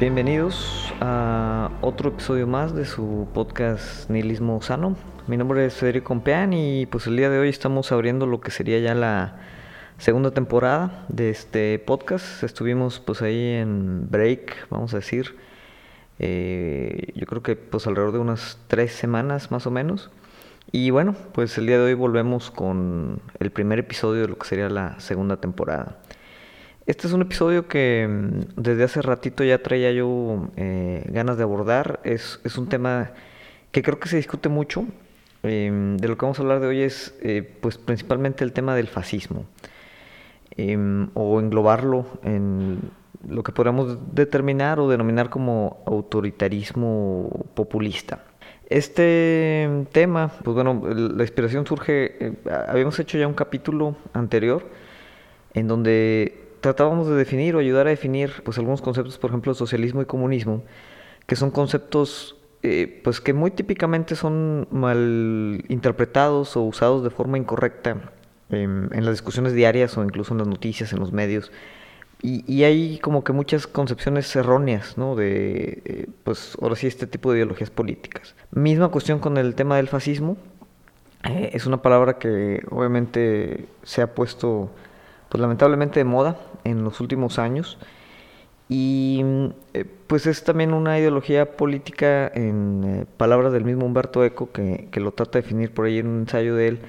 Bienvenidos a otro episodio más de su podcast Nihilismo Sano. Mi nombre es Federico Compeán y pues el día de hoy estamos abriendo lo que sería ya la segunda temporada de este podcast. Estuvimos pues ahí en break, vamos a decir. Eh, yo creo que pues alrededor de unas tres semanas más o menos. Y bueno, pues el día de hoy volvemos con el primer episodio de lo que sería la segunda temporada. Este es un episodio que mm, desde hace ratito ya traía yo eh, ganas de abordar. Es, un tema que creo que se discute mucho. Em, de lo que vamos a hablar de hoy es eh, pues principalmente el tema del fascismo. Em, o englobarlo en lo que podríamos determinar o denominar como autoritarismo populista. Este tema, pues bueno, la inspiración surge, eh, habíamos hecho ya un capítulo anterior en donde tratábamos de definir o ayudar a definir pues algunos conceptos, por ejemplo, socialismo y comunismo, que son conceptos eh, pues que muy típicamente son mal interpretados o usados de forma incorrecta en, las discusiones diarias o incluso en las noticias, en los medios. Y, hay como que muchas concepciones erróneas, ¿no? De, eh, pues ahora sí, este tipo de ideologías políticas. Misma cuestión con el tema del fascismo. Eh, es una palabra que obviamente se ha puesto pues lamentablemente de moda en los últimos años. Y eh, pues es también una ideología política, en eh, palabras del mismo Humberto Eco, que, lo trata de definir por ahí en un ensayo de él,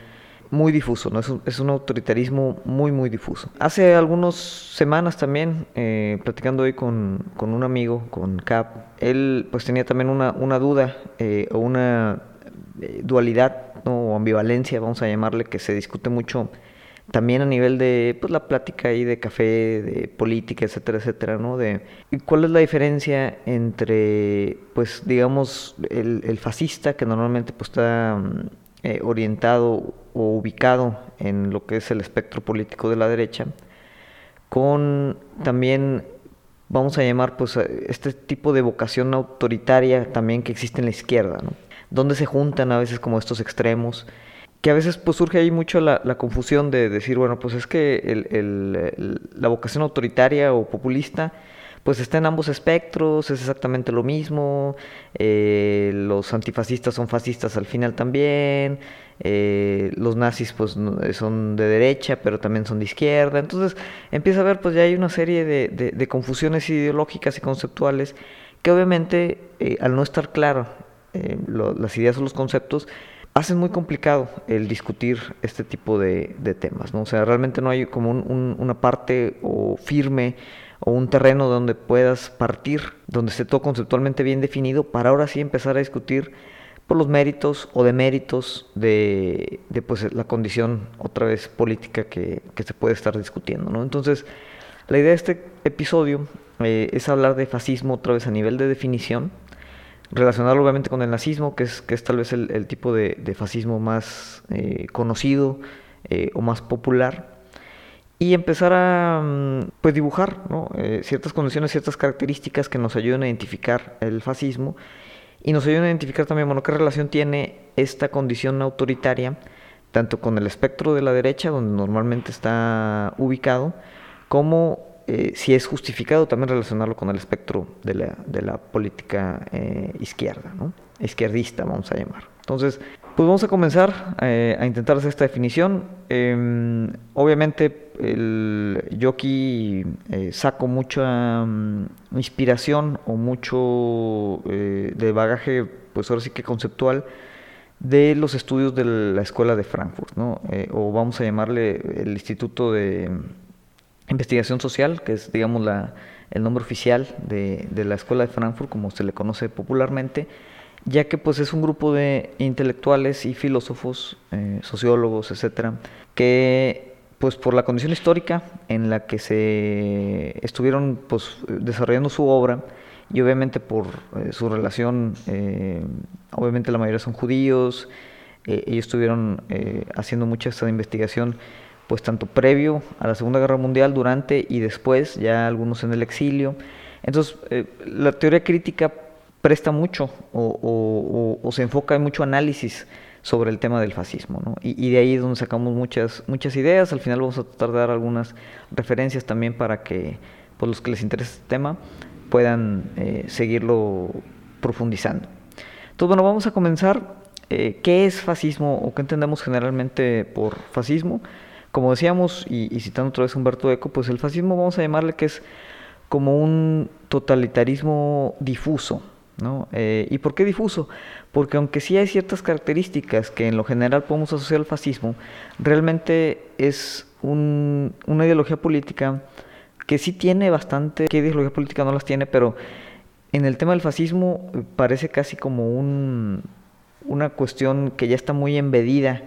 muy difuso, ¿no? es, un, autoritarismo muy, muy difuso. Hace algunas semanas también, eh, platicando hoy con, con, un amigo, con Cap, él pues tenía también una, una duda o una dualidad o ambivalencia, vamos a llamarle, que se discute mucho también a nivel de pues la plática ahí de café, de política, etcétera, etcétera, ¿no? De cuál es la diferencia entre, pues, digamos, el, fascista que normalmente pues está mm, eh, orientado o ubicado en lo que es el espectro político de la derecha, con también vamos a llamar pues este tipo de vocación autoritaria también que existe en la izquierda, ¿no? Donde se juntan a veces como estos extremos que a veces pues surge ahí mucho la, confusión de decir, bueno, pues es que la vocación autoritaria o populista pues está en ambos espectros, es exactamente lo mismo, eh, los antifascistas son fascistas al final también, eh, los nazis pues son de derecha pero también son de izquierda, entonces empieza a ver pues ya hay una serie de, confusiones ideológicas y conceptuales que obviamente eh, al no estar claro las ideas o los conceptos, hacen muy complicado el discutir este tipo de, temas, ¿no? O sea, realmente no hay como una parte o firme o un terreno donde puedas partir, donde esté todo conceptualmente bien definido, para ahora sí empezar a discutir por los méritos o deméritos de, de pues, la condición otra vez política que, se puede estar discutiendo, ¿no? Entonces, la idea de este episodio eh, es hablar de fascismo otra vez a nivel de definición, relacionarlo obviamente con el nazismo, que es, que es tal vez el, tipo de, fascismo más eh, conocido eh, o más popular, y empezar a mm, pues, dibujar eh, ciertas condiciones, ciertas características que nos ayuden a identificar el fascismo y nos ayuden a identificar también bueno, qué relación tiene esta condición autoritaria tanto con el espectro de la derecha, donde normalmente está ubicado, como eh, si es justificado también relacionarlo con el espectro de la, de la política eh, izquierda, ¿no? izquierdista vamos a llamar. Entonces, pues vamos a comenzar eh, a intentar hacer esta definición. Em, obviamente, yo aquí saco mucha mm, inspiración o mucho de bagaje, pues ahora sí que conceptual, de los estudios de la Escuela de Frankfurt, o vamos a llamarle el Instituto de investigación social, que es, digamos, la, el nombre oficial de, la Escuela de Frankfurt, como se le conoce popularmente, ya que pues es un grupo de intelectuales y filósofos, eh, sociólogos, etcétera, que pues por la condición histórica en la que se estuvieron pues desarrollando su obra y obviamente por eh, su relación, eh, obviamente la mayoría son judíos, ellos estuvieron haciendo mucha esta investigación pues tanto previo a la Segunda Guerra Mundial, durante y después, ya algunos en el exilio. Entonces, eh, la teoría crítica presta mucho o, se enfoca en mucho análisis sobre el tema del fascismo, ¿no? y, de ahí es donde sacamos muchas, muchas ideas, al final vamos a tratar de dar algunas referencias también para que, pues, los que les interese este tema, puedan eh, seguirlo profundizando. Entonces, bueno, vamos a comenzar. Eh, ¿Qué es fascismo o qué entendemos generalmente por fascismo? Como decíamos, y, citando otra vez a Humberto Eco, pues el fascismo vamos a llamarle que es como un totalitarismo difuso. ¿no? Eh, ¿Y por qué difuso? Porque aunque sí hay ciertas características que en lo general podemos asociar al fascismo, realmente es una ideología política que sí tiene bastante, ¿qué ideología política no las tiene? Pero en el tema del fascismo eh, parece casi como un, una cuestión que ya está muy embedida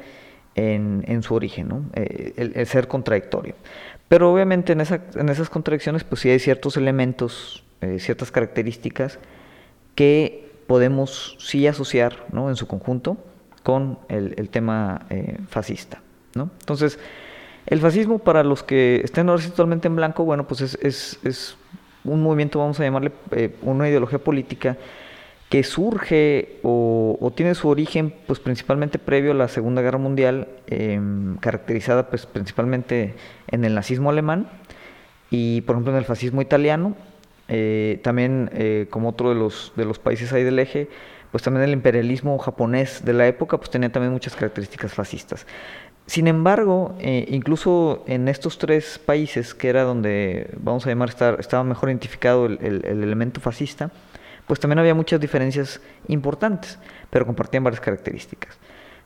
en, su origen. Eh, el, ser contradictorio. Pero obviamente en, en, esas contradicciones pues sí hay ciertos elementos, eh, ciertas características que podemos sí asociar en su conjunto con el, tema fascista. ¿no? Entonces, el fascismo, para los que estén ahora totalmente en blanco, bueno, pues es, un movimiento, vamos a llamarle eh, una ideología política que surge o, tiene su origen pues principalmente previo a la Segunda Guerra Mundial, em, caracterizada pues principalmente en el nazismo alemán y por ejemplo en el fascismo italiano, eh, también eh, como otro de los, de los países ahí del eje, pues también el imperialismo japonés de la época pues tenía también muchas características fascistas. Sin embargo, eh, incluso en estos tres países, que era donde, vamos a llamar, estaba mejor identificado el, elemento fascista, pues también había muchas diferencias importantes, pero compartían varias características.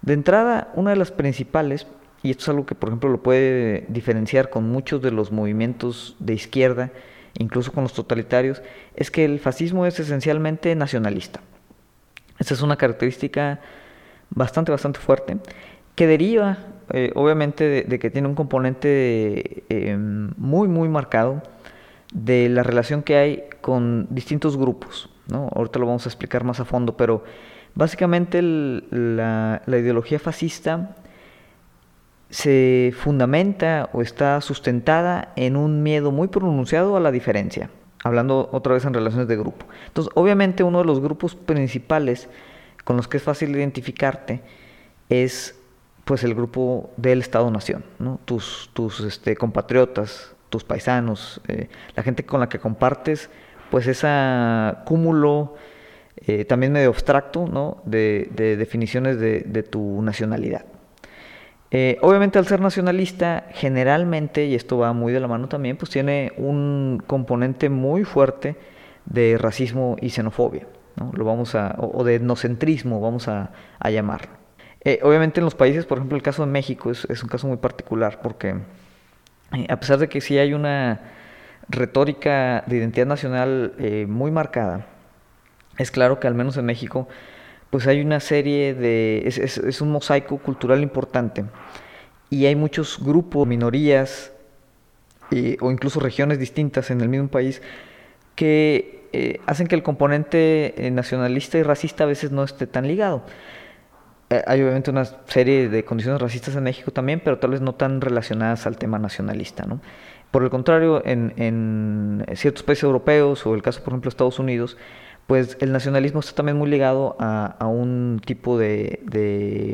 De entrada, una de las principales, y esto es algo que por ejemplo lo puede diferenciar con muchos de los movimientos de izquierda, incluso con los totalitarios, es que el fascismo es esencialmente nacionalista. Esa es una característica bastante, bastante fuerte, que deriva eh, obviamente de, que tiene un componente eh, muy, muy marcado de la relación que hay con distintos grupos. ¿No? Ahorita lo vamos a explicar más a fondo, pero básicamente la, ideología fascista se fundamenta o está sustentada en un miedo muy pronunciado a la diferencia, hablando otra vez en relaciones de grupo. Entonces, obviamente uno de los grupos principales con los que es fácil identificarte es pues el grupo del Estado-Nación, tus este, compatriotas, tus paisanos, eh, la gente con la que compartes, pues ese cúmulo eh, también medio abstracto ¿no? de, definiciones de, tu nacionalidad. Eh, obviamente al ser nacionalista, generalmente, y esto va muy de la mano también, pues tiene un componente muy fuerte de racismo y xenofobia, ¿no? Lo vamos a, o, de etnocentrismo, vamos a, llamarlo. Eh, obviamente en los países, por ejemplo, el caso de México es, un caso muy particular porque a pesar de que sí hay una retórica de identidad nacional eh, muy marcada, es claro que al menos en México pues hay una serie de... es, un mosaico cultural importante y hay muchos grupos, minorías o incluso regiones distintas en el mismo país que hacen que el componente nacionalista y racista a veces no esté tan ligado. Eh, hay obviamente una serie de condiciones racistas en México también, pero tal vez no tan relacionadas al tema nacionalista. ¿no? Por el contrario, en, ciertos países europeos o el caso, por ejemplo, de Estados Unidos, pues el nacionalismo está también muy ligado a, un tipo de,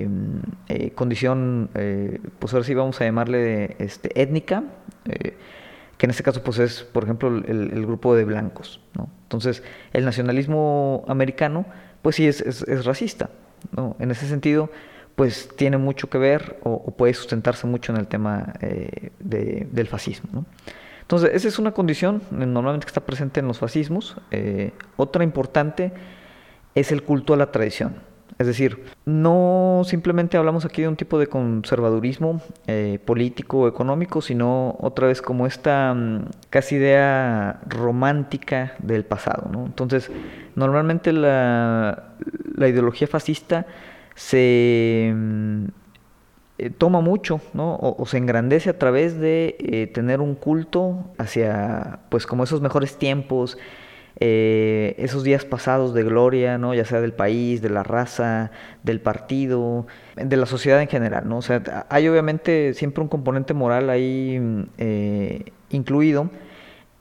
mm, eh, condición, eh, pues ahora sí vamos a llamarle este, étnica, que en este caso pues es, por ejemplo, el, grupo de blancos. Entonces, el nacionalismo americano, pues sí es racista. ¿no? En ese sentido, pues tiene mucho que ver o, puede sustentarse mucho en el tema eh, del fascismo. Entonces, esa es una condición eh, normalmente que está presente en los fascismos. Eh, otra importante es el culto a la tradición. Es decir, no simplemente hablamos aquí de un tipo de conservadurismo político o económico, sino otra vez como esta mm, casi idea romántica del pasado. Entonces, normalmente la, la ideología fascista se eh, toma mucho, ¿no? O, se engrandece a través de eh, tener un culto hacia, pues, como esos mejores tiempos, eh, esos días pasados de gloria, ¿no? Ya sea del país, de la raza, del partido, de la sociedad en general, ¿no? O sea, hay obviamente siempre un componente moral ahí incluido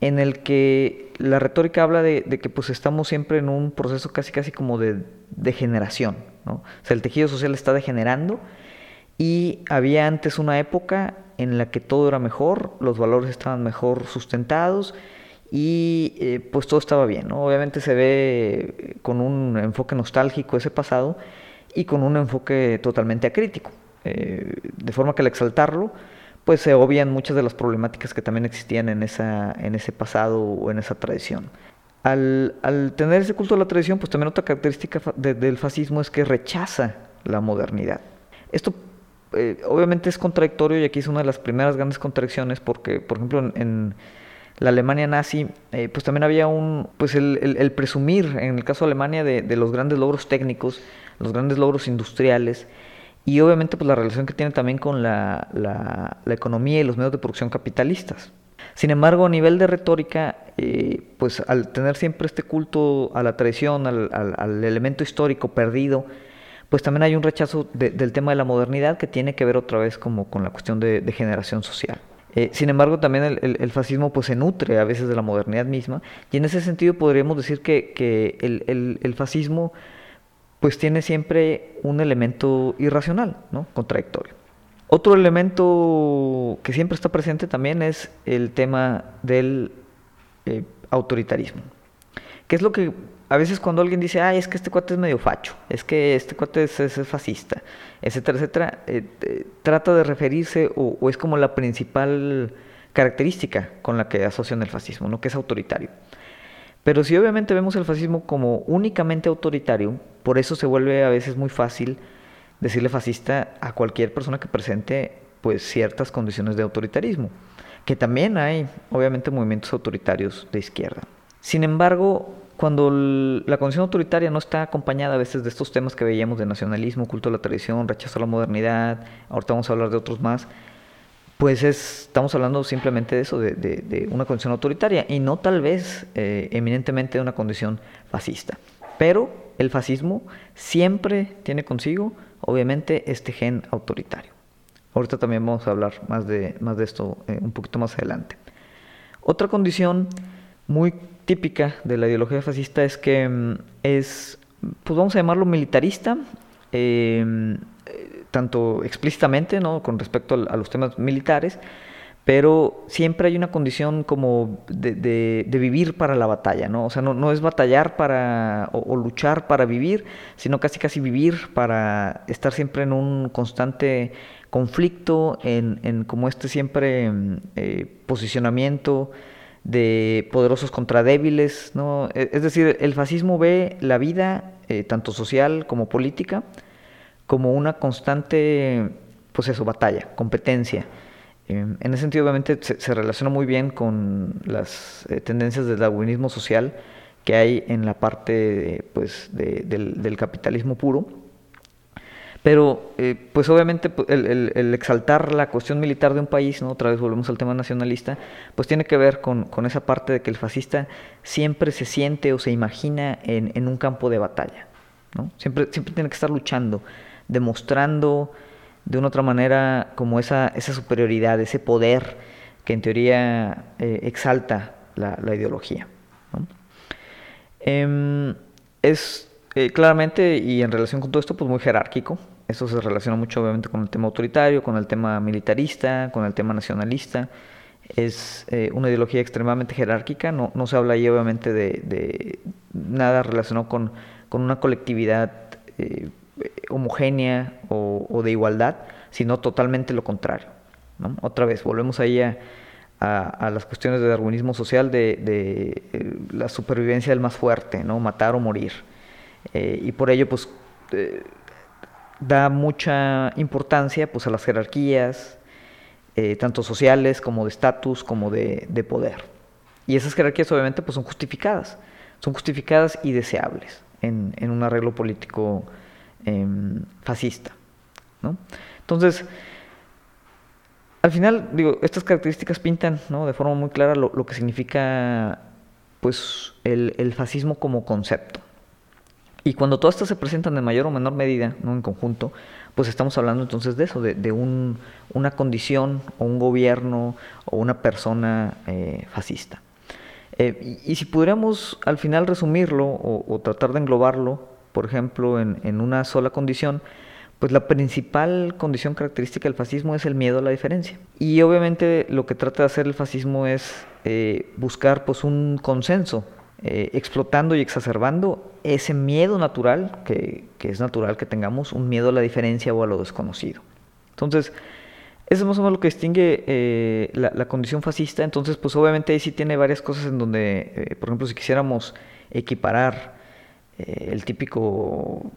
en el que la retórica habla de, que pues estamos siempre en un proceso casi casi como de degeneración, ¿no? O sea, el tejido social está degenerando y había antes una época en la que todo era mejor, los valores estaban mejor sustentados y eh, pues todo estaba bien. Obviamente se ve con un enfoque nostálgico ese pasado y con un enfoque totalmente acrítico, eh, de forma que al exaltarlo, pues se obvian muchas de las problemáticas que también existían en, esa, en ese pasado o en esa tradición. Al, tener ese culto a la tradición, pues también otra característica del fascismo es que rechaza la modernidad. Esto eh, obviamente es contradictorio y aquí es una de las primeras grandes contradicciones porque, por ejemplo, en, la Alemania nazi, eh, pues también había un, pues el, presumir, en el caso de Alemania, de, los grandes logros técnicos, los grandes logros industriales y obviamente pues la relación que tiene también con la, economía y los medios de producción capitalistas. Sin embargo, a nivel de retórica, eh, pues al tener siempre este culto a la tradición, al, al elemento histórico perdido, pues también hay un rechazo del tema de la modernidad que tiene que ver otra vez como con la cuestión de, generación social. Eh, sin embargo, también el, fascismo pues se nutre a veces de la modernidad misma y en ese sentido podríamos decir que, el, fascismo pues tiene siempre un elemento irracional, ¿no? contradictorio. Otro elemento que siempre está presente también es el tema del eh, autoritarismo, que es lo que a veces cuando alguien dice, ay, es que este cuate es medio facho, es que este cuate es, fascista, etcétera, etcétera, eh, trata de referirse o, es como la principal característica con la que asocian el fascismo, ¿no? que es autoritario. Pero si obviamente vemos el fascismo como únicamente autoritario, por eso se vuelve a veces muy fácil decirle fascista a cualquier persona que presente pues ciertas condiciones de autoritarismo, que también hay obviamente movimientos autoritarios de izquierda. Sin embargo, cuando la condición autoritaria no está acompañada a veces de estos temas que veíamos de nacionalismo, culto a la tradición, rechazo a la modernidad, ahorita vamos a hablar de otros más, pues estamos hablando simplemente de eso, de, una condición autoritaria y no tal vez eh, eminentemente de una condición fascista. Pero el fascismo siempre tiene consigo, obviamente, este gen autoritario. Ahorita también vamos a hablar más de, más de esto eh, un poquito más adelante. Otra condición muy típica de la ideología fascista es que mm, es, pues vamos a llamarlo militarista, em, tanto explícitamente, ¿no? Con respecto a, los temas militares, pero siempre hay una condición como de, vivir para la batalla, ¿no? O sea, no, es batallar para, o, luchar para vivir, sino casi casi vivir para estar siempre en un constante conflicto, en, en como este siempre mm, eh, posicionamiento, de poderosos contra débiles, ¿no? E, es decir, el fascismo ve la vida, eh, tanto social como política, como una constante, pues eso, batalla, competencia. Em, en ese sentido, obviamente, se, relaciona muy bien con las eh, tendencias del darwinismo social que hay en la parte, pues, del capitalismo puro pero, eh, pues obviamente, el, exaltar la cuestión militar de un país, ¿no? otra vez volvemos al tema nacionalista, pues tiene que ver con, esa parte de que el fascista siempre se siente o se imagina en, un campo de batalla. ¿no? Siempre, siempre tiene que estar luchando, demostrando de una otra manera como esa, esa superioridad, ese poder que en teoría eh, exalta la, ideología. Em, es eh, claramente, y en relación con todo esto, pues muy jerárquico. Esto se relaciona mucho obviamente con el tema autoritario, con el tema militarista, con el tema nacionalista. Es eh, una ideología extremadamente jerárquica, no, no se habla ahí obviamente de, nada relacionado con, con una colectividad homogénea o, de igualdad, sino totalmente lo contrario. Otra vez, volvemos ahí a, las cuestiones de darwinismo social, de, eh, la supervivencia del más fuerte, ¿no? matar o morir. y por ello, pues da mucha importancia pues, a las jerarquías, eh, tanto sociales como de estatus, como de, poder. Y esas jerarquías obviamente pues, son justificadas, son justificadas y deseables en, un arreglo político em, fascista. Entonces, al final, digo, estas características pintan de forma muy clara lo, que significa pues, el fascismo como concepto. Y cuando todas estas se presentan en mayor o menor medida, no en conjunto, pues estamos hablando entonces de eso, de, un, una condición o un gobierno o una persona eh, fascista. Eh, y, si pudiéramos al final resumirlo o, tratar de englobarlo, por ejemplo, en, una sola condición, pues la principal condición característica del fascismo es el miedo a la diferencia. Y obviamente lo que trata de hacer el fascismo es eh, buscar pues un consenso, eh, explotando y exacerbando ese miedo natural, que, es natural que tengamos, un miedo a la diferencia o a lo desconocido. Entonces, eso es más o menos lo que distingue eh, la, condición fascista. Entonces, pues obviamente ahí sí tiene varias cosas en donde, por ejemplo, si quisiéramos equiparar el típico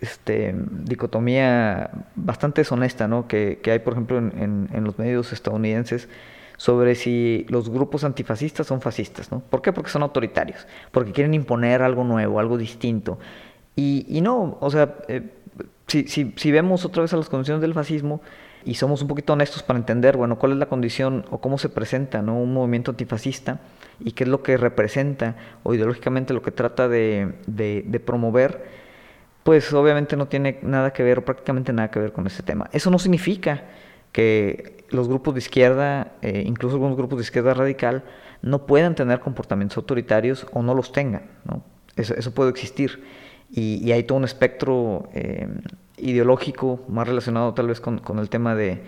este, dicotomía bastante deshonesta ¿no? que, hay, por ejemplo, en, los medios estadounidenses sobre si los grupos antifascistas son fascistas. ¿no? ¿Por qué? Porque son autoritarios, porque quieren imponer algo nuevo, algo distinto. Y, no, o sea, eh, si, si, si vemos otra vez a las condiciones del fascismo, y somos un poquito honestos para entender, bueno, cuál es la condición o cómo se presenta ¿no? un movimiento antifascista y qué es lo que representa o ideológicamente lo que trata de, de promover, pues obviamente no tiene nada que ver o prácticamente nada que ver con este tema. Eso no significa que los grupos de izquierda, eh, incluso algunos grupos de izquierda radical, no puedan tener comportamientos autoritarios o no los tengan. ¿no? Eso, puede existir. Y, hay todo un espectro eh, ideológico más relacionado tal vez con, el tema de,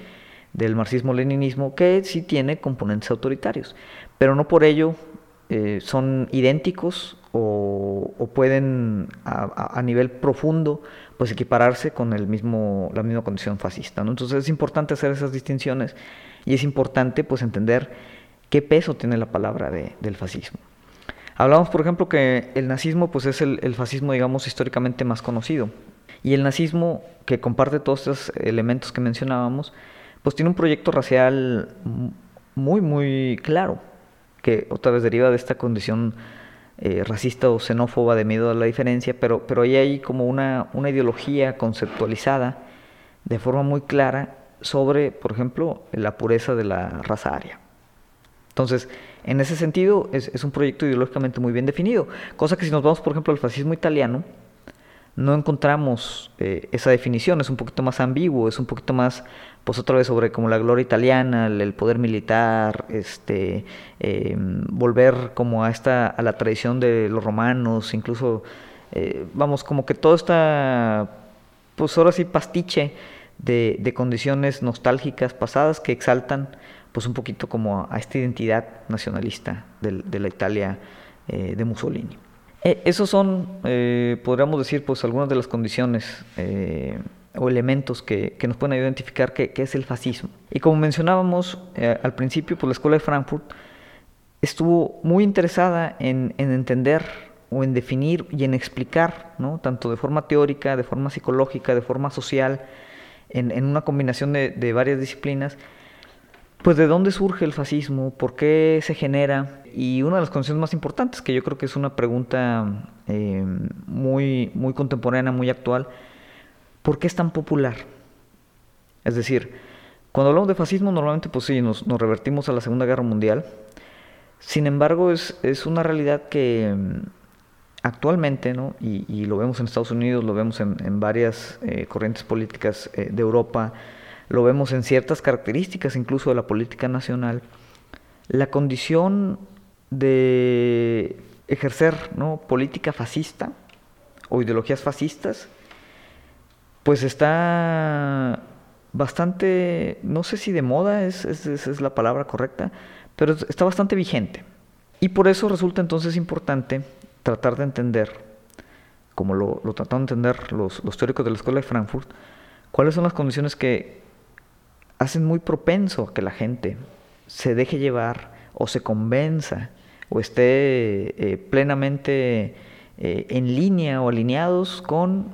del marxismo-leninismo que sí tiene componentes autoritarios. Pero no por ello eh, son idénticos o, pueden a, nivel profundo pues equipararse con el mismo, la misma condición fascista. Entonces es importante hacer esas distinciones y es importante pues entender qué peso tiene la palabra del fascismo. Hablamos, por ejemplo, que el nazismo pues es el, fascismo, digamos, históricamente más conocido. Y el nazismo, que comparte todos estos elementos que mencionábamos, pues tiene un proyecto racial muy, muy claro, que otra vez deriva de esta condición eh, racista o xenófoba de miedo a la diferencia, pero, pero ahí hay como una, una ideología conceptualizada de forma muy clara sobre, por ejemplo, la pureza de la raza aria. Entonces, en ese sentido, es, es, un proyecto ideológicamente muy bien definido, cosa que si nos vamos, por ejemplo, al fascismo italiano, no encontramos eh, esa definición, es un poquito más ambiguo, es un poquito más, pues otra vez sobre como la gloria italiana, el, poder militar, este, em, volver como a esta, a la tradición de los romanos, incluso, eh, vamos, como que todo está, pues ahora sí, pastiche de, condiciones nostálgicas pasadas que exaltan, pues un poquito como a, esta identidad nacionalista de, de la Italia eh, de Mussolini. Eh, esos son, eh, podríamos decir, pues algunas de las condiciones eh, o elementos que, nos pueden identificar qué, es el fascismo. Y como mencionábamos al principio, pues la Escuela de Frankfurt estuvo muy interesada en, entender o en definir y en explicar, ¿no? tanto de forma teórica, de forma psicológica, de forma social, en, una combinación de varias disciplinas, pues de dónde surge el fascismo, por qué se genera y una de las condiciones más importantes, que yo creo que es una pregunta eh, muy, muy contemporánea, muy actual, ¿por qué es tan popular? Es decir, cuando hablamos de fascismo normalmente pues sí, nos, revertimos a la Segunda Guerra Mundial, sin embargo es, una realidad que mm, actualmente, ¿no? y, lo vemos en Estados Unidos, lo vemos en, varias eh, corrientes políticas eh, de Europa, lo vemos en ciertas características incluso de la política nacional, la condición de ejercer ¿no? política fascista o ideologías fascistas, pues está bastante, no sé si de moda es, es, la palabra correcta, pero está bastante vigente. Y por eso resulta entonces importante tratar de entender, como lo, lo trataron de entender los, los teóricos de la Escuela de Frankfurt, cuáles son las condiciones que hacen muy propenso a que la gente se deje llevar o se convenza o esté eh, plenamente eh, en línea o alineados con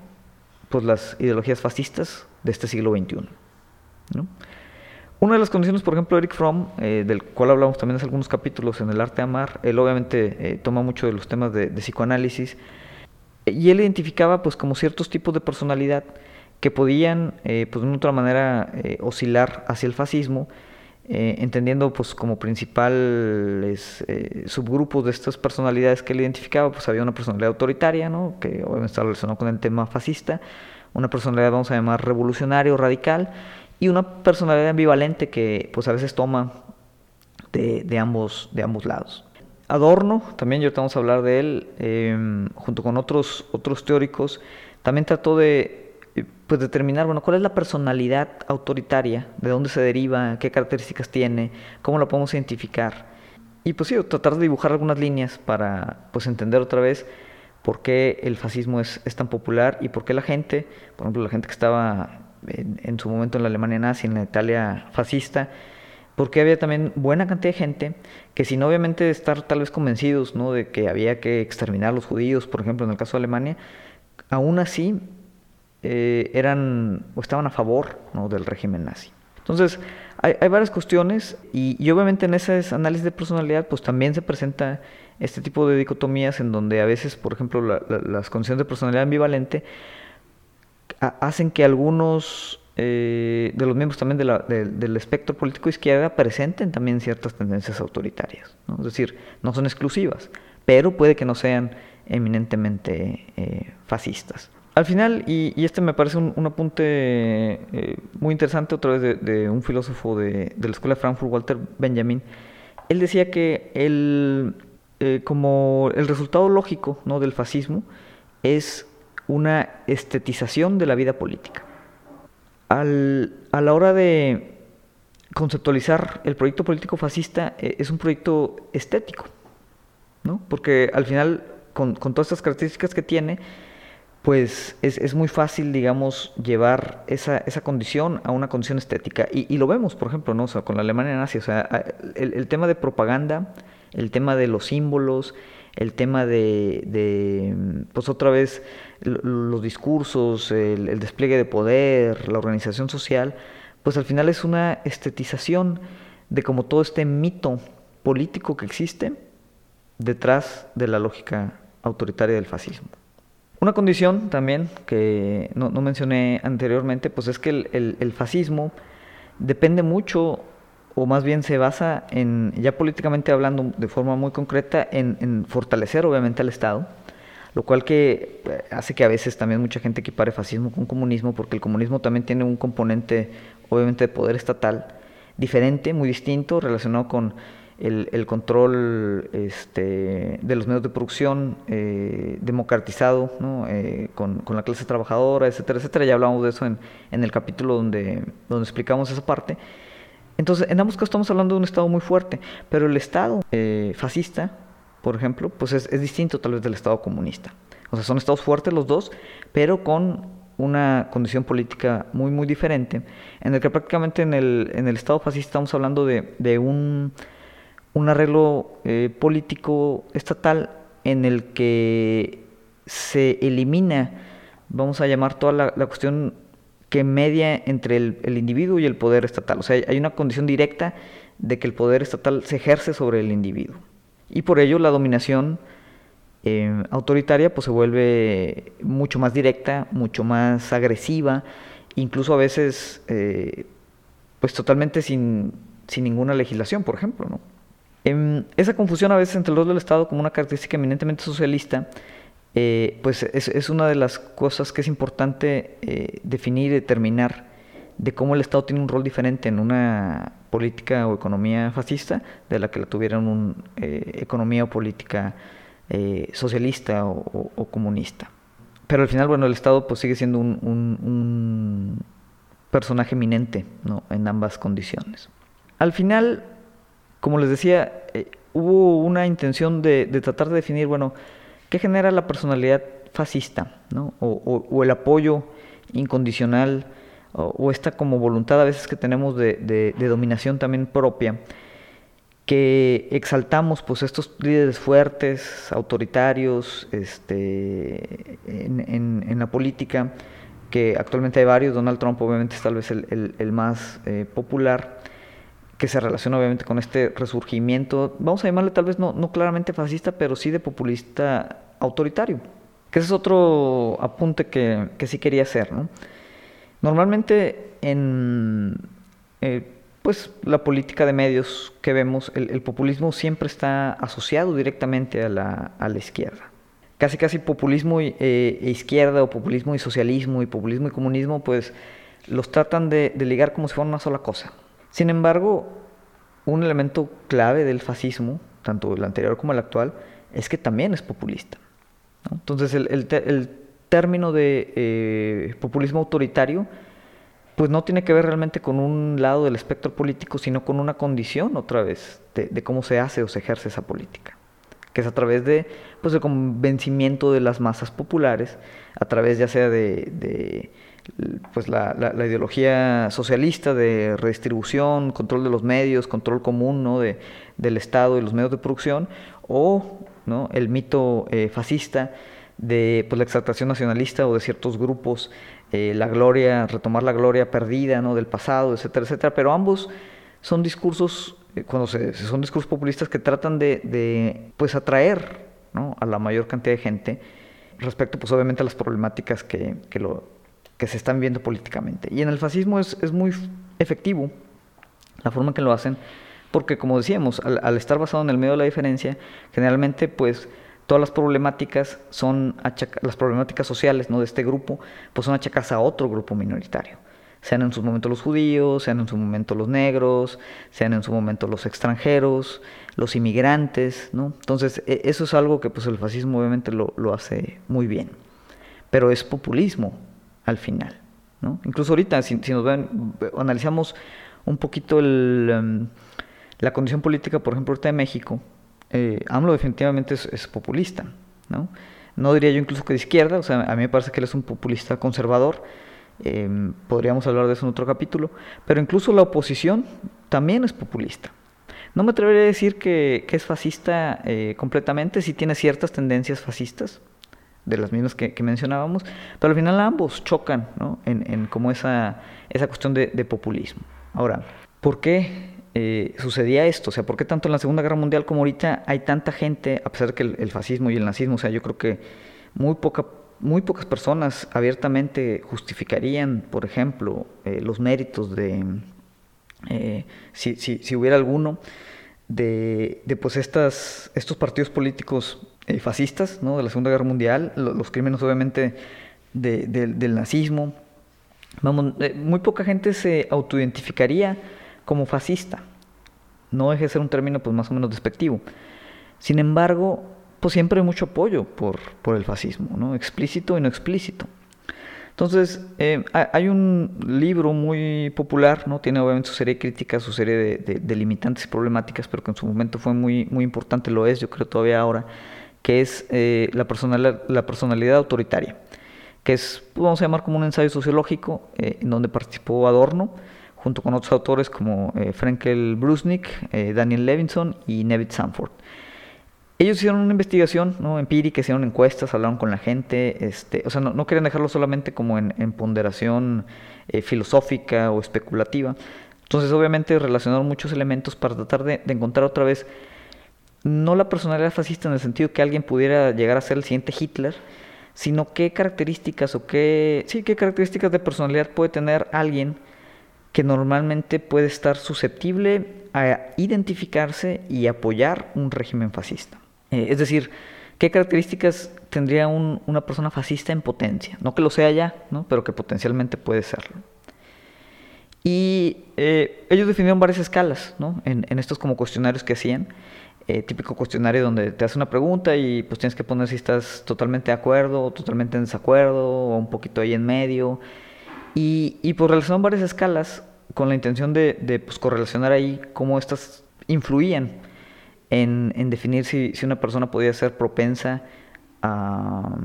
pues, las ideologías fascistas de este siglo XXI. Una de las condiciones, por ejemplo, Eric Fromm, eh, del cual hablamos también en algunos capítulos en El Arte Amar, él obviamente toma mucho de los temas de, de psicoanálisis, y él identificaba pues como ciertos tipos de personalidad que podían, eh, pues de una otra manera, eh, oscilar hacia el fascismo, eh, entendiendo pues como principales subgrupos de estas personalidades que él identificaba, pues había una personalidad autoritaria, ¿no? que obviamente está relacionado con el tema fascista, una personalidad vamos a llamar revolucionaria o radical, y una personalidad ambivalente que pues a veces toma de, de ambos, de ambos lados. Adorno, también ya vamos a hablar de él, junto con otros, otros teóricos, también trató de pues determinar, bueno, cuál es la personalidad autoritaria, de dónde se deriva, qué características tiene, cómo la podemos identificar. Y pues sí, tratar de dibujar algunas líneas para pues entender otra vez por qué el fascismo es, tan popular y por qué la gente, por ejemplo, la gente que estaba en, su momento en la Alemania nazi, en la Italia fascista, porque había también buena cantidad de gente que sin obviamente estar tal vez convencidos ¿no? de que había que exterminar a los judíos, por ejemplo, en el caso de Alemania, aún así eh, eran o estaban a favor del régimen nazi. Entonces, hay, varias cuestiones y, obviamente en ese análisis de personalidad pues también se presenta este tipo de dicotomías en donde a veces, por ejemplo, las condiciones de personalidad ambivalente hacen que algunos eh, de los miembros también del espectro político izquierda presenten también ciertas tendencias autoritarias. Es decir, no son exclusivas, pero puede que no sean eminentemente eh, fascistas. Al final, y, este me parece un, apunte eh, muy interesante otra vez de, un filósofo de, la Escuela de Frankfurt, Walter Benjamin, él decía que el, eh, como el resultado lógico ¿no? del fascismo es una estetización de la vida política. A la hora de conceptualizar el proyecto político fascista eh, es un proyecto estético, ¿no? porque al final, con todas estas características que tiene, pues es, muy fácil, digamos, llevar esa, esa, condición a una condición estética. Y, lo vemos, por ejemplo, ¿no? con la Alemania nazi. O sea, el, tema de propaganda, el tema de los símbolos, el tema de, pues otra vez, los discursos, el, despliegue de poder, la organización social, pues al final es una estetización de como todo este mito político que existe detrás de la lógica autoritaria del fascismo. Una condición también que no, mencioné anteriormente, pues es que el, fascismo depende mucho, o más bien se basa en, ya políticamente hablando de forma muy concreta, en, fortalecer obviamente al Estado, lo cual que eh, hace que a veces también mucha gente equipare fascismo con comunismo, porque el comunismo también tiene un componente obviamente de poder estatal diferente, muy distinto, relacionado con el, control este, de los medios de producción eh, democratizado eh, con, la clase trabajadora, etcétera, etcétera. Ya hablamos de eso en, el capítulo donde, donde explicamos esa parte. Entonces, en ambos casos estamos hablando de un Estado muy fuerte, pero el Estado eh, fascista, por ejemplo, pues es, distinto tal vez del Estado comunista. O sea, son estados fuertes los dos, pero con una condición política muy, muy diferente, en el que prácticamente en el, en el Estado fascista estamos hablando de, de un un arreglo eh, político estatal en el que se elimina, vamos a llamar toda la, cuestión que media entre el, individuo y el poder estatal. O sea, hay una condición directa de que el poder estatal se ejerce sobre el individuo. Y por ello la dominación eh, autoritaria pues se vuelve mucho más directa, mucho más agresiva, incluso a veces eh, pues totalmente sin, sin ninguna legislación, por ejemplo, ¿no? Em, esa confusión a veces entre los del Estado como una característica eminentemente socialista, eh, pues es, una de las cosas que es importante eh, definir y determinar de cómo el Estado tiene un rol diferente en una política o economía fascista de la que la tuviera una eh, economía o política socialista o, comunista. Pero al final, bueno, el Estado pues sigue siendo un, un personaje eminente ¿no? en ambas condiciones. Al final, como les decía, eh, hubo una intención de, tratar de definir, bueno, ¿qué genera la personalidad fascista? ¿no? O, el apoyo incondicional, o, esta como voluntad a veces que tenemos de, dominación también propia, que exaltamos pues estos líderes fuertes, autoritarios, este, en, la política, que actualmente hay varios, Donald Trump obviamente es tal vez el, más eh, popular, que se relaciona obviamente con este resurgimiento, vamos a llamarle tal vez no, no claramente fascista, pero sí de populista autoritario. Que ese es otro apunte que, que sí quería hacer. ¿no? Normalmente en eh, pues, la política de medios que vemos, el, populismo siempre está asociado directamente a la, a la izquierda. Casi casi populismo e, e izquierda o populismo y socialismo y populismo y comunismo pues los tratan de, de ligar como si fueran una sola cosa. Sin embargo, un elemento clave del fascismo, tanto el anterior como el actual, es que también es populista. Entonces, el, término de eh, populismo autoritario, pues no tiene que ver realmente con un lado del espectro político, sino con una condición otra vez de, cómo se hace o se ejerce esa política, que es a través de pues el convencimiento de las masas populares, a través ya sea de, pues la, ideología socialista de redistribución, control de los medios, control común ¿no? de, del Estado y los medios de producción, o ¿no? el mito eh, fascista de pues, la exaltación nacionalista o de ciertos grupos, eh, la gloria, retomar la gloria perdida ¿no? del pasado, etcétera, etcétera. Pero ambos son discursos, eh, cuando se, son discursos populistas que tratan de, pues, atraer ¿no? a la mayor cantidad de gente respecto, pues obviamente, a las problemáticas que, que, lo, que se están viendo políticamente. Y en el fascismo es, es muy efectivo la forma en que lo hacen, porque como decíamos, al, al estar basado en el medio de la diferencia, generalmente pues todas las problemáticas son las problemáticas sociales ¿no? de este grupo, pues son achacadas a otro grupo minoritario. Sean en su momento los judíos, sean en su momento los negros, sean en su momento los extranjeros, los inmigrantes, ¿no? Entonces, e, eso es algo que pues el fascismo obviamente lo, hace muy bien. Pero es populismo al final. Incluso ahorita, si, nos ven, analizamos un poquito em, la condición política, por ejemplo, ahorita de México, eh, AMLO definitivamente es, populista, ¿no? No diría yo incluso que de izquierda, o sea, a mí me parece que él es un populista conservador, em, podríamos hablar de eso en otro capítulo, pero incluso la oposición también es populista. No me atrevería a decir que, es fascista eh, completamente, sí tiene ciertas tendencias fascistas, de las mismas que, mencionábamos, pero al final ambos chocan ¿no? en, como esa, esa cuestión de, de populismo. Ahora, ¿por qué eh, sucedía esto? O sea, ¿por qué tanto en la Segunda Guerra Mundial como ahorita hay tanta gente, a pesar de que el, fascismo y el nazismo, o sea, yo creo que muy, poca, muy pocas personas abiertamente justificarían, por ejemplo, eh, los méritos de, eh, si, si, si, hubiera alguno, de, pues estas, estos partidos políticos fascistas ¿no? de la Segunda Guerra Mundial, los, crímenes obviamente del nazismo. Vamos, muy poca gente se autoidentificaría como fascista. No deje de ser un término pues más o menos despectivo. Sin embargo, pues siempre hay mucho apoyo por, por el fascismo, ¿no? explícito y no explícito. Entonces, eh, hay un libro muy popular, ¿no? Tiene obviamente su serie de críticas, su serie de, limitantes y problemáticas, pero que en su momento fue muy, muy importante, lo es, yo creo todavía ahora, que es eh, la, personalidad, la personalidad autoritaria, que es, vamos a llamar como un ensayo sociológico, eh, en donde participó Adorno, junto con otros autores como eh, Frankel Brusnik, Daniel Levinson y Neville Sanford. Ellos hicieron una investigación ¿no? empírica, hicieron encuestas, hablaron con la gente, este, o sea, no, querían dejarlo solamente como en, ponderación eh, filosófica o especulativa. Entonces, obviamente, relacionaron muchos elementos para tratar de, encontrar otra vez, no la personalidad fascista en el sentido que alguien pudiera llegar a ser el siguiente Hitler, sino qué características o qué, sí, qué características de personalidad puede tener alguien que normalmente puede estar susceptible a identificarse y apoyar un régimen fascista. Eh, es decir, ¿qué características tendría una persona fascista en potencia? No que lo sea ya, ¿no? pero que potencialmente puede serlo. Y eh, ellos definieron varias escalas ¿no? en, estos como cuestionarios que hacían. Eh, típico cuestionario donde te hace una pregunta y pues tienes que poner si estás totalmente de acuerdo o totalmente en desacuerdo o un poquito ahí en medio. Y, y pues realizaron varias escalas con la intención de, de pues, correlacionar ahí cómo estas influían en, definir si, si, una persona podía ser propensa a,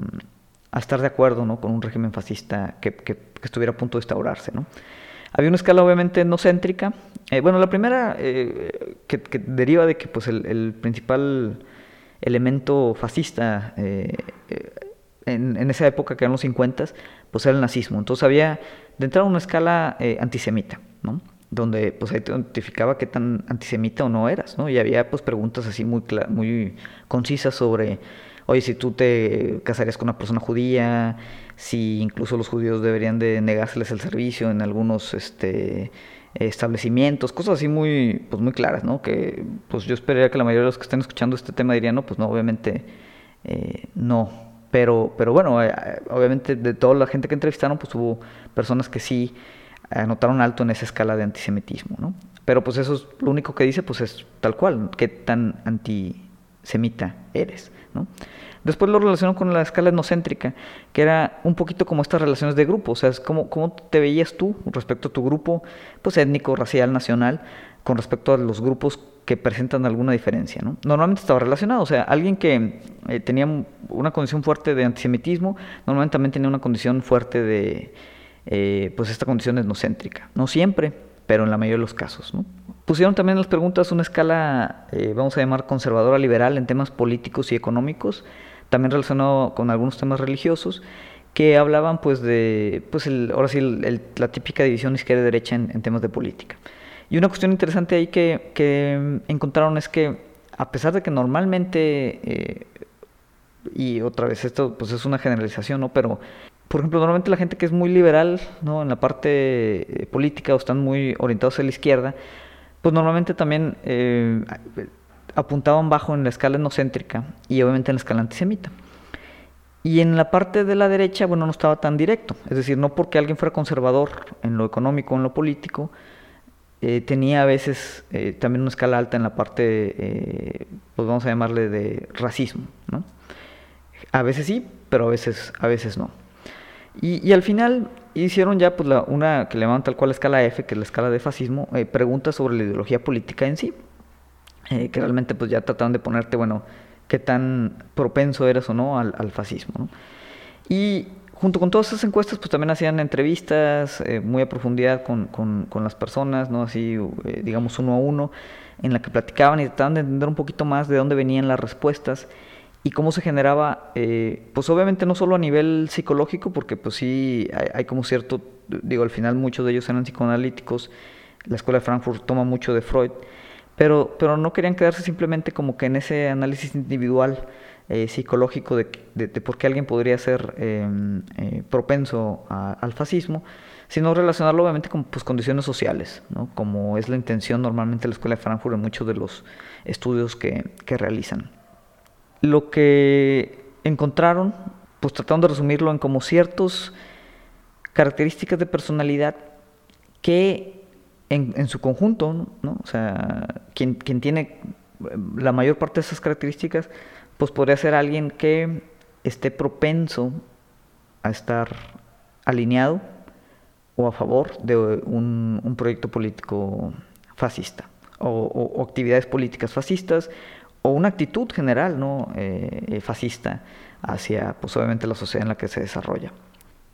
a estar de acuerdo ¿no? con un régimen fascista que, que, estuviera a punto de instaurarse. ¿no? Había una escala obviamente no céntrica. Eh, bueno, la primera eh, que, deriva de que pues, el, principal elemento fascista eh, en, en, esa época, que eran los 50, pues era el nazismo. Entonces había de entrada una escala antisemita, ¿no? Donde pues ahí te identificaba qué tan antisemita o no eras, ¿no? Y había pues preguntas así muy muy concisas sobre, oye, si tú te casarías con una persona judía, si incluso los judíos deberían de negárseles el servicio en algunos este establecimientos, cosas así muy pues muy claras, ¿no? Que pues yo esperaría que la mayoría de los que estén escuchando este tema dirían, no, pues no, obviamente eh, no, pero, pero bueno, eh, obviamente de toda la gente que entrevistaron, pues hubo personas que sí anotaron alto en esa escala de antisemitismo, ¿no? Pero pues eso es lo único que dice, pues es tal cual, qué tan antisemita eres, ¿no? Después lo relacionó con la escala etnocéntrica, que era un poquito como estas relaciones de grupo, o sea, es como cómo te veías tú respecto a tu grupo pues, étnico, racial, nacional, con respecto a los grupos que presentan alguna diferencia. ¿no? Normalmente estaba relacionado, o sea, alguien que eh, tenía una condición fuerte de antisemitismo, normalmente también tenía una condición fuerte de, eh, pues esta condición etnocéntrica. No siempre, pero en la mayoría de los casos. ¿no? Pusieron también las preguntas una escala, eh, vamos a llamar conservadora liberal en temas políticos y económicos, también relacionado con algunos temas religiosos, que hablaban pues de, pues el, ahora sí, la típica división izquierda-derecha en, temas de política. Y una cuestión interesante ahí que, que encontraron es que a pesar de que normalmente, eh, y otra vez esto pues es una generalización, ¿no? Pero por ejemplo, normalmente la gente que es muy liberal ¿no? en la parte eh, política o están muy orientados a la izquierda, pues normalmente también eh, apuntaban bajo en la escala etnocéntrica y obviamente en la escala antisemita. Y en la parte de la derecha, bueno, no estaba tan directo. Es decir, no porque alguien fuera conservador en lo económico o en lo político, eh, tenía a veces también una escala alta en la parte, pues vamos a llamarle de racismo, ¿no? A veces sí, pero a veces, a veces no. Y, al final hicieron ya pues, la, una que le llaman tal cual la escala F, que es la escala de fascismo, eh, preguntas sobre la ideología política en sí, eh, que realmente pues ya trataron de ponerte, bueno, qué tan propenso eres o no al, fascismo. Y junto con todas esas encuestas, pues también hacían entrevistas eh, muy a profundidad con, con, las personas, ¿no? Así, digamos, uno a uno, en la que platicaban y trataban de entender un poquito más de dónde venían las respuestas y cómo se generaba, eh, pues obviamente no solo a nivel psicológico, porque pues sí hay, como cierto, digo, al final muchos de ellos eran psicoanalíticos, la escuela de Frankfurt toma mucho de Freud, pero, pero no querían quedarse simplemente como que en ese análisis individual eh, psicológico de, por qué alguien podría ser em, eh, propenso al fascismo, sino relacionarlo obviamente con pues, condiciones sociales, ¿no? como es la intención normalmente de la escuela de Frankfurt en muchos de los estudios que, que realizan lo que encontraron, pues tratando de resumirlo en como ciertas características de personalidad que en, su conjunto, ¿no? o sea, quien, tiene la mayor parte de esas características, pues podría ser alguien que esté propenso a estar alineado o a favor de un, proyecto político fascista o, actividades políticas fascistas o una actitud general ¿no? Eh, eh, fascista hacia pues, obviamente la sociedad en la que se desarrolla.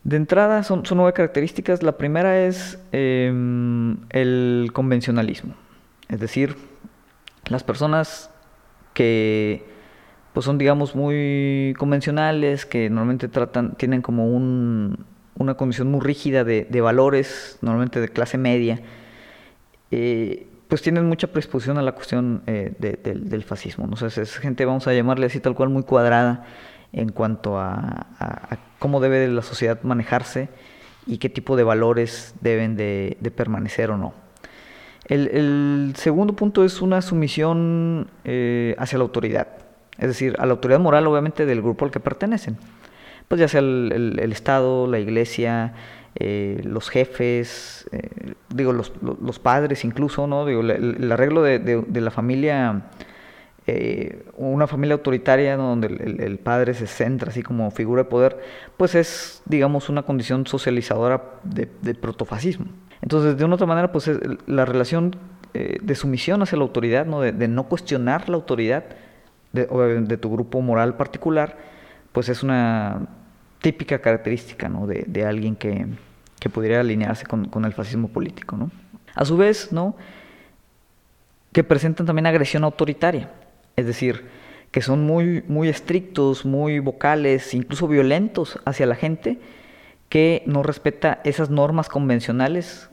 De entrada son, son nueve características. La primera es em, el convencionalismo, es decir, las personas que pues son digamos muy convencionales, que normalmente tratan, tienen como un, una condición muy rígida de, valores, normalmente de clase media, eh, pues tienen mucha predisposición a la cuestión eh, del fascismo. ¿no? es gente, vamos a llamarle así tal cual, muy cuadrada en cuanto a, cómo debe la sociedad manejarse y qué tipo de valores deben de, permanecer o no. El, segundo punto es una sumisión eh, hacia la autoridad, es decir, a la autoridad moral obviamente del grupo al que pertenecen. Pues ya sea el Estado, la Iglesia, eh, los jefes, eh, digo, los, los, padres incluso, ¿no? Digo, el, arreglo de, de, la familia, eh, una familia autoritaria donde el, padre se centra así como figura de poder, pues es, digamos, una condición socializadora de, protofascismo. Entonces, de una otra manera, pues la relación de sumisión hacia la autoridad, ¿no? De, no cuestionar la autoridad de tu grupo moral particular, pues es una típica característica ¿no? de, alguien que, que, pudiera alinearse con, con, el fascismo político. ¿no? A su vez, ¿no? que presentan también agresión autoritaria, es decir, que son muy, muy estrictos, muy vocales, incluso violentos hacia la gente que no respeta esas normas convencionales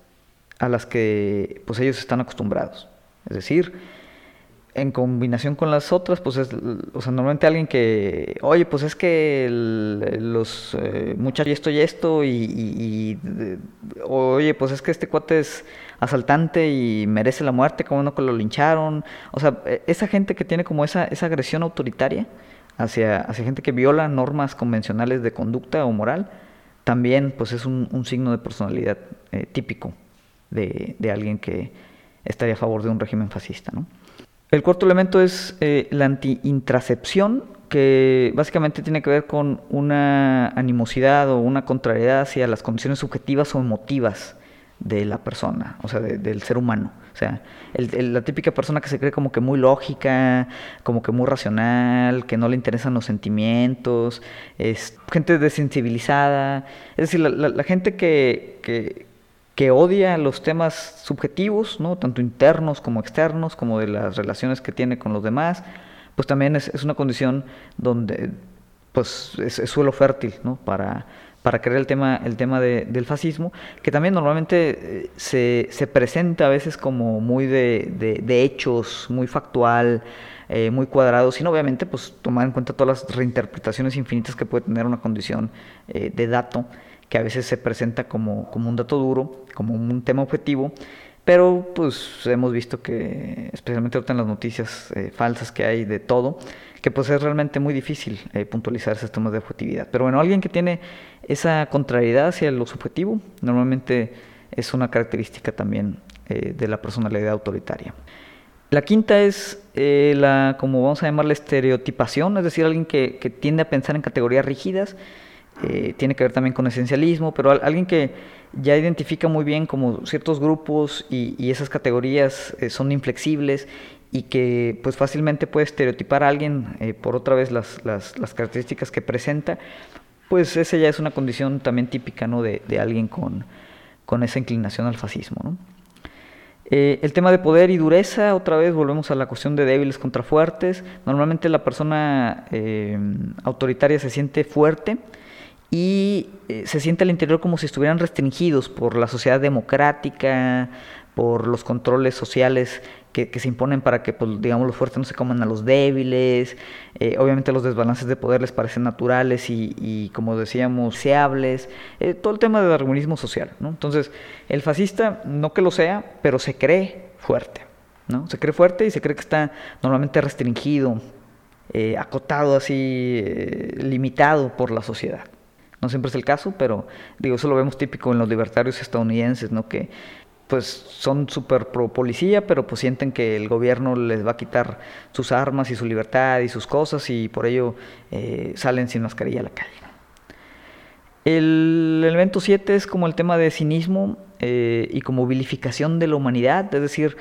a las que pues, ellos están acostumbrados. Es decir, en combinación con las otras, pues es, o sea, normalmente alguien que, oye, pues es que los eh, muchachos y esto y esto, y, oye, pues es que este cuate es asaltante y merece la muerte, como no que lo lincharon. O sea, e, esa gente que tiene como esa, esa agresión autoritaria hacia, hacia gente que viola normas convencionales de conducta o moral, también pues es un, un signo de personalidad eh, típico de, de alguien que estaría a favor de un régimen fascista, ¿no? El cuarto elemento es eh, la anti-intracepción que básicamente tiene que ver con una animosidad o una contrariedad hacia las condiciones subjetivas o emotivas de la persona, o sea, del ser humano. O sea, la típica persona que se cree como que muy lógica, como que muy racional, que no le interesan los sentimientos, es gente desensibilizada, es decir, la, gente que, que, que, odia los temas subjetivos, ¿no? tanto internos como externos, como de las relaciones que tiene con los demás, pues también es, una condición donde pues es, suelo fértil ¿no? para, para creer el tema, el tema de, del fascismo, que también normalmente eh, se, se, presenta a veces como muy de, de, hechos, muy factual, eh, muy cuadrado, sino obviamente pues tomar en cuenta todas las reinterpretaciones infinitas que puede tener una condición eh, de dato, que a veces se presenta como, como un dato duro, como un tema objetivo, pero pues hemos visto que, especialmente ahorita en las noticias eh, falsas que hay de todo, que pues es realmente muy difícil eh, puntualizar esos temas de objetividad. Pero bueno, alguien que tiene esa contrariedad hacia lo subjetivo, normalmente es una característica también eh, de la personalidad autoritaria. La quinta es la, como vamos a llamarla, estereotipación, es decir, alguien que, que tiende a pensar en categorías rígidas, tiene que ver también con esencialismo, pero alguien que ya identifica muy bien como ciertos grupos y, esas categorías eh, son inflexibles y que pues fácilmente puede estereotipar a alguien eh, por otra vez las, las, características que presenta, pues esa ya es una condición también típica ¿no? de, de alguien con, con, esa inclinación al fascismo. Eh, el tema de poder y dureza, otra vez volvemos a la cuestión de débiles contra fuertes. Normalmente la persona autoritaria se siente fuerte, y eh, se siente al interior como si estuvieran restringidos por la sociedad democrática, por los controles sociales que, se imponen para que, pues, digamos, los fuertes no se coman a los débiles. Eh, obviamente los desbalances de poder les parecen naturales y, como decíamos, deseables. Eh, todo el tema del darwinismo social. ¿no? Entonces, el fascista, no que lo sea, pero se cree fuerte. ¿no? Se cree fuerte y se cree que está normalmente restringido, acotado así, limitado por la sociedad. No siempre es el caso, pero digo, eso lo vemos típico en los libertarios estadounidenses, ¿no? Que pues son súper pro policía, pero pues sienten que el gobierno les va a quitar sus armas y su libertad y sus cosas y por ello eh, salen sin mascarilla a la calle. El elemento 7 es como el tema de cinismo eh, y como vilificación de la humanidad, es decir,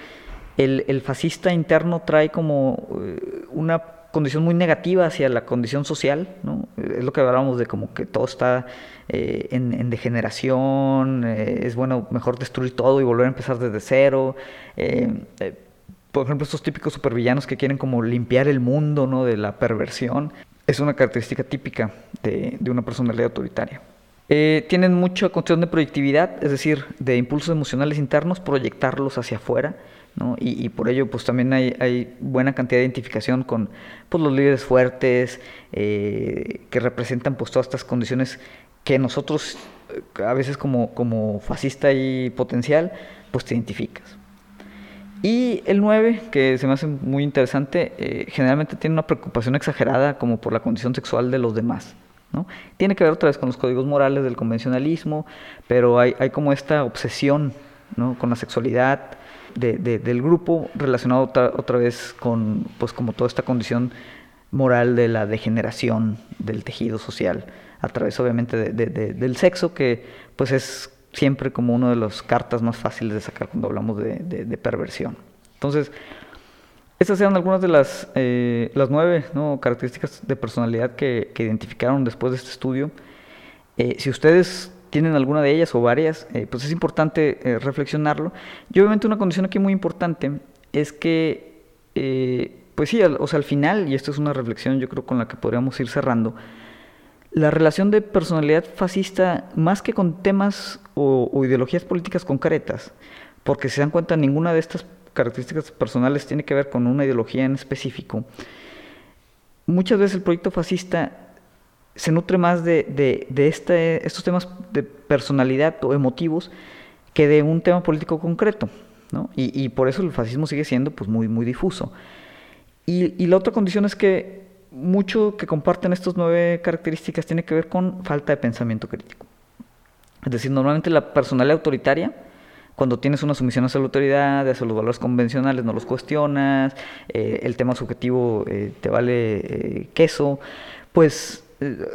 el, fascista interno trae como eh, una condición muy negativa hacia la condición social, ¿no? Es lo que hablábamos de como que todo está eh, en, degeneración, eh, es bueno mejor destruir todo y volver a empezar desde cero. Eh, por ejemplo, estos típicos supervillanos que quieren como limpiar el mundo, ¿no? De la perversión, es una característica típica de, de una personalidad autoritaria. tienen mucha condición de proyectividad, es decir, de impulsos emocionales internos, proyectarlos hacia afuera. Y, por ello pues también hay, buena cantidad de identificación con pues, los líderes fuertes eh, que representan pues todas estas condiciones que nosotros eh, a veces como, como fascista y potencial pues te identificas. Y el 9, que se me hace muy interesante, eh, generalmente tiene una preocupación exagerada como por la condición sexual de los demás. ¿no? Tiene que ver otra vez con los códigos morales del convencionalismo, pero hay, hay como esta obsesión ¿no? con la sexualidad, del grupo relacionado otra, vez con pues como toda esta condición moral de la degeneración del tejido social a través obviamente del sexo que pues es siempre como una de las cartas más fáciles de sacar cuando hablamos de, perversión entonces estas eran algunas de las, eh, las nueve características de personalidad que, identificaron después de este estudio. Eh, si ustedes tienen alguna de ellas o varias, eh, pues es importante eh, reflexionarlo. Y obviamente una condición aquí muy importante es que, eh, pues sí, o sea, al final, y esto es una reflexión yo creo con la que podríamos ir cerrando, la relación de personalidad fascista, más que con temas o, o ideologías políticas concretas, porque se dan cuenta ninguna de estas características personales tiene que ver con una ideología en específico, muchas veces el proyecto fascista se nutre más de, de, este, estos temas de personalidad o emotivos que de un tema político concreto. ¿no? Y, y, por eso el fascismo sigue siendo pues, muy, muy difuso. Y, y, la otra condición es que mucho que comparten estas nueve características tiene que ver con falta de pensamiento crítico. Es decir, normalmente la personalidad autoritaria, cuando tienes una sumisión hacia la autoridad, hacia los valores convencionales, no los cuestionas, eh, el tema subjetivo eh, te vale eh, queso, pues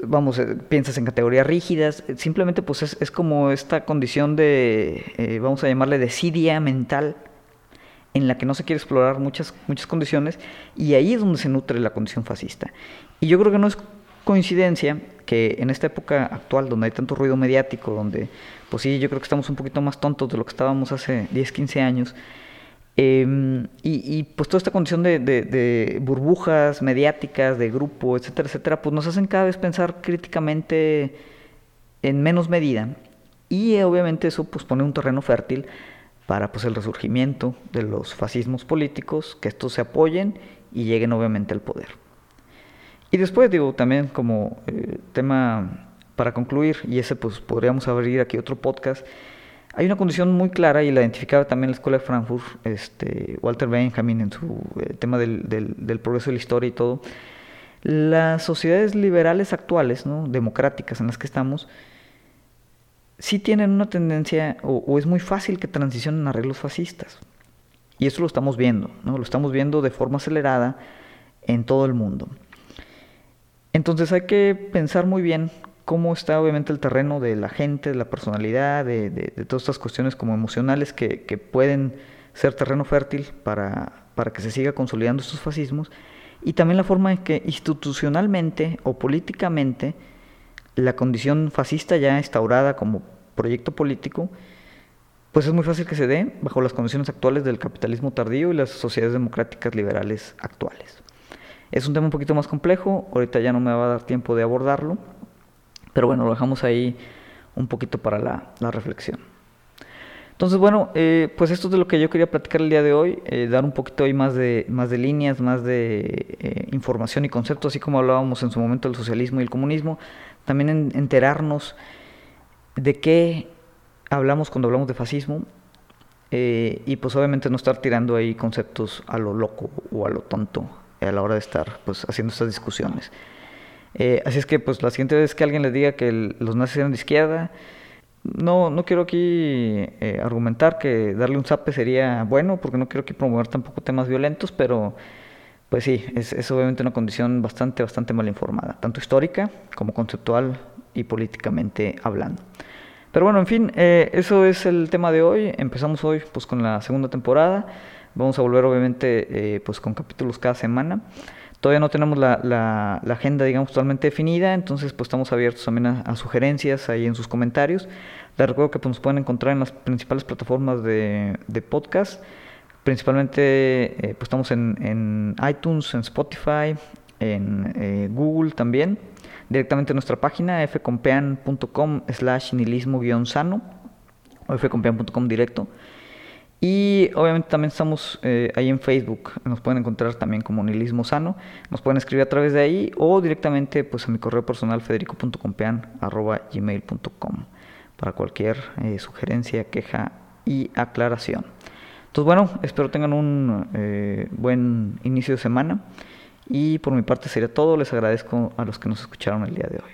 vamos, piensas en categorías rígidas, simplemente pues es, como esta condición de, vamos a llamarle desidia mental, en la que no se quiere explorar muchas, muchas condiciones, y ahí es donde se nutre la condición fascista. Y yo creo que no es coincidencia que en esta época actual, donde hay tanto ruido mediático, donde, pues sí, yo creo que estamos un poquito más tontos de lo que estábamos hace 10, 15 años, em, y, pues toda esta condición de, burbujas mediáticas, de grupo, etcétera, etcétera, pues nos hacen cada vez pensar críticamente en menos medida. Y obviamente eso pues pone un terreno fértil para pues el resurgimiento de los fascismos políticos, que estos se apoyen y lleguen obviamente al poder. Y después, digo, también como eh, tema para concluir, y ese pues podríamos abrir aquí otro podcast, hay una condición muy clara y la identificaba también la Escuela de Frankfurt, este, Walter Benjamin en su eh, tema del, progreso de la historia y todo. Las sociedades liberales actuales, ¿no? democráticas en las que estamos, sí tienen una tendencia, o, es muy fácil que transicionen a arreglos fascistas. Y eso lo estamos viendo, lo estamos viendo de forma acelerada en todo el mundo. Entonces hay que pensar muy bien cómo está obviamente el terreno de la gente, de la personalidad, de, todas estas cuestiones como emocionales que, pueden ser terreno fértil para, para, que se siga consolidando estos fascismos, y también la forma en que institucionalmente o políticamente la condición fascista ya instaurada como proyecto político, pues es muy fácil que se dé bajo las condiciones actuales del capitalismo tardío y las sociedades democráticas liberales actuales. Es un tema un poquito más complejo, ahorita ya no me va a dar tiempo de abordarlo, pero bueno, lo dejamos ahí un poquito para la, reflexión. Entonces, bueno, eh, pues esto es de lo que yo quería platicar el día de hoy, eh, dar un poquito ahí más de, más de líneas, más de eh, información y conceptos, así como hablábamos en su momento del socialismo y el comunismo, también enterarnos de qué hablamos cuando hablamos de fascismo y pues obviamente no estar tirando ahí conceptos a lo loco o a lo tonto a la hora de estar pues, haciendo estas discusiones. Eh, así es que pues la siguiente vez que alguien les diga que los nazis eran de izquierda, no, no quiero aquí eh, argumentar que darle un zape sería bueno, porque no quiero aquí promover tampoco temas violentos, pero pues sí, es, obviamente una condición bastante, bastante mal informada, tanto histórica como conceptual y políticamente hablando. Pero bueno, en fin, eh, eso es el tema de hoy. Empezamos hoy pues con la segunda temporada. Vamos a volver obviamente eh, pues con capítulos cada semana. Todavía no tenemos la, la, agenda, digamos, totalmente definida, entonces pues estamos abiertos también a, sugerencias ahí en sus comentarios. Les recuerdo que pues, nos pueden encontrar en las principales plataformas de, podcast. Principalmente eh, pues estamos en, en, iTunes, en Spotify, en eh, Google también. Directamente en nuestra página fcompean.com slash nihilismo-sano o fcompean.com directo. Y obviamente también estamos eh, ahí en Facebook, nos pueden encontrar también como Nihilismo Sano, nos pueden escribir a través de ahí o directamente pues a mi correo personal federico.compean.gmail.com para cualquier eh, sugerencia, queja y aclaración. Entonces bueno, espero tengan un eh, buen inicio de semana y por mi parte sería todo, les agradezco a los que nos escucharon el día de hoy.